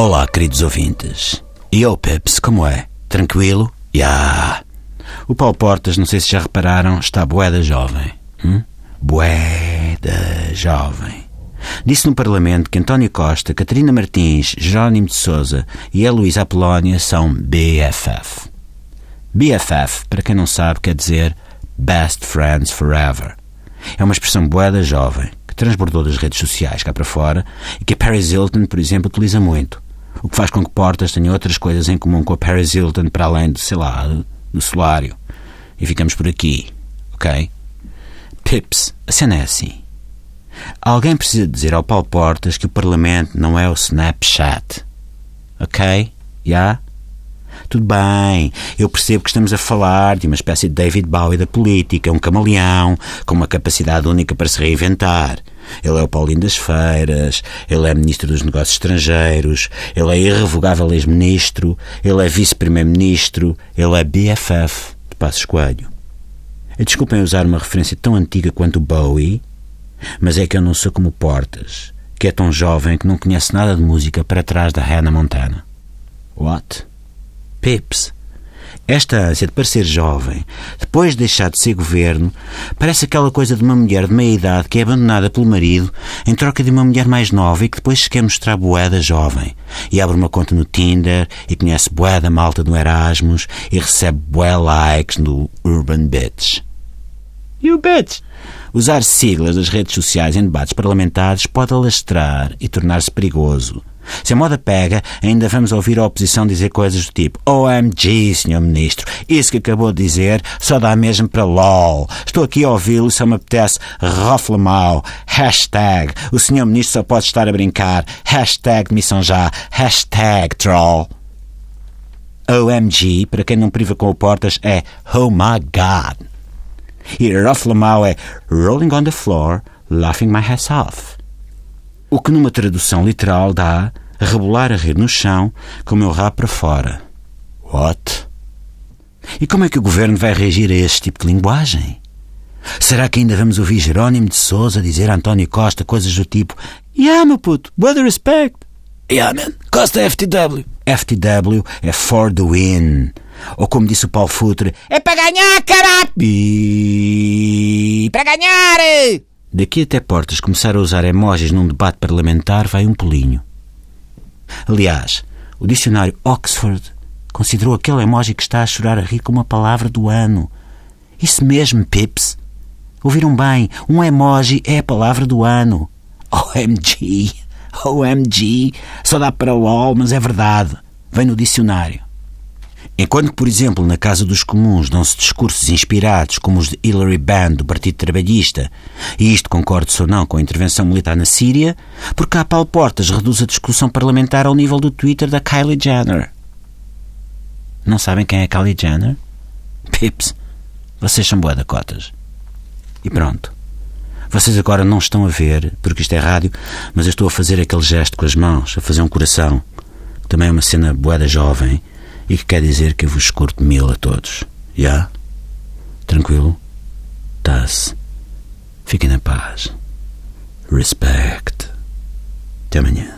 Olá, queridos ouvintes. E o Peps, como é? Tranquilo? Ya! Yeah. O Paulo Portas, não sei se já repararam, está boeda jovem. Hum? Boeda jovem. Disse no Parlamento que António Costa, Catarina Martins, Jerónimo de Souza e a Luísa Apolónia são BFF. BFF, para quem não sabe, quer dizer Best Friends Forever. É uma expressão boeda jovem que transbordou das redes sociais cá para fora e que a Paris Hilton, por exemplo, utiliza muito. O que faz com que Portas tenha outras coisas em comum com a Paris Hilton para além de, sei lá, do solário. E ficamos por aqui, ok? Pips, a cena é assim. Alguém precisa dizer ao Paulo Portas que o Parlamento não é o Snapchat. Ok? Já? Yeah? Tudo bem, eu percebo que estamos a falar de uma espécie de David Bowie da política, um camaleão com uma capacidade única para se reinventar. Ele é o Paulinho das Feiras, ele é Ministro dos Negócios Estrangeiros, ele é irrevogável ex-ministro, ele é Vice-Primeiro-Ministro, ele é BFF de Passos Coelho. Desculpem usar uma referência tão antiga quanto Bowie, mas é que eu não sou como Portas, que é tão jovem que não conhece nada de música para trás da Hannah Montana. What? Pips. Esta ânsia de parecer jovem, depois de deixar de ser governo, parece aquela coisa de uma mulher de meia idade que é abandonada pelo marido em troca de uma mulher mais nova e que depois se quer mostrar boeda jovem. E abre uma conta no Tinder e conhece boeda malta do Erasmus e recebe bué likes no Urban Bitch. You bitch! Usar siglas das redes sociais em debates parlamentares pode alastrar e tornar-se perigoso. Se a moda pega, ainda vamos ouvir a oposição dizer coisas do tipo OMG, Sr. Ministro, isso que acabou de dizer só dá mesmo para LOL. Estou aqui a ouvi-lo, só me apetece rofla mal. Hashtag, o Sr. Ministro só pode estar a brincar. Hashtag missão já. Hashtag troll. OMG, para quem não priva com o Portas, é Oh my God. E rofla mal é Rolling on the floor, laughing my ass off o que numa tradução literal dá rebolar a rir no chão com o meu rabo para fora. What? E como é que o governo vai reagir a este tipo de linguagem? Será que ainda vamos ouvir Jerónimo de Souza dizer a António Costa coisas do tipo Yeah, meu puto, brother respect. Yeah, man, Costa FTW. FTW é for the win. Ou como disse o Paulo Futre, é para ganhar, caralho! Para ganhar! Daqui até Portas começar a usar emojis num debate parlamentar vai um pulinho. Aliás, o dicionário Oxford considerou aquele emoji que está a chorar a rir como a palavra do ano. Isso mesmo, Pips. Ouviram bem? Um emoji é a palavra do ano. OMG! OMG! Só dá para LOL, mas é verdade. Vem no dicionário. Enquanto que, por exemplo, na Casa dos Comuns dão-se discursos inspirados como os de Hilary Band do Partido Trabalhista, e isto concordo-se ou não com a intervenção militar na Síria, porque a Paulo Portas reduz a discussão parlamentar ao nível do Twitter da Kylie Jenner. Não sabem quem é Kylie Jenner? Pips, vocês são boa cotas. E pronto. Vocês agora não estão a ver, porque isto é rádio, mas eu estou a fazer aquele gesto com as mãos, a fazer um coração. Também é uma cena boeda jovem e que quer dizer que eu vos curto mil a todos. Já? Yeah? Tranquilo? Tá-se. Fiquem na paz. Respect. Até amanhã.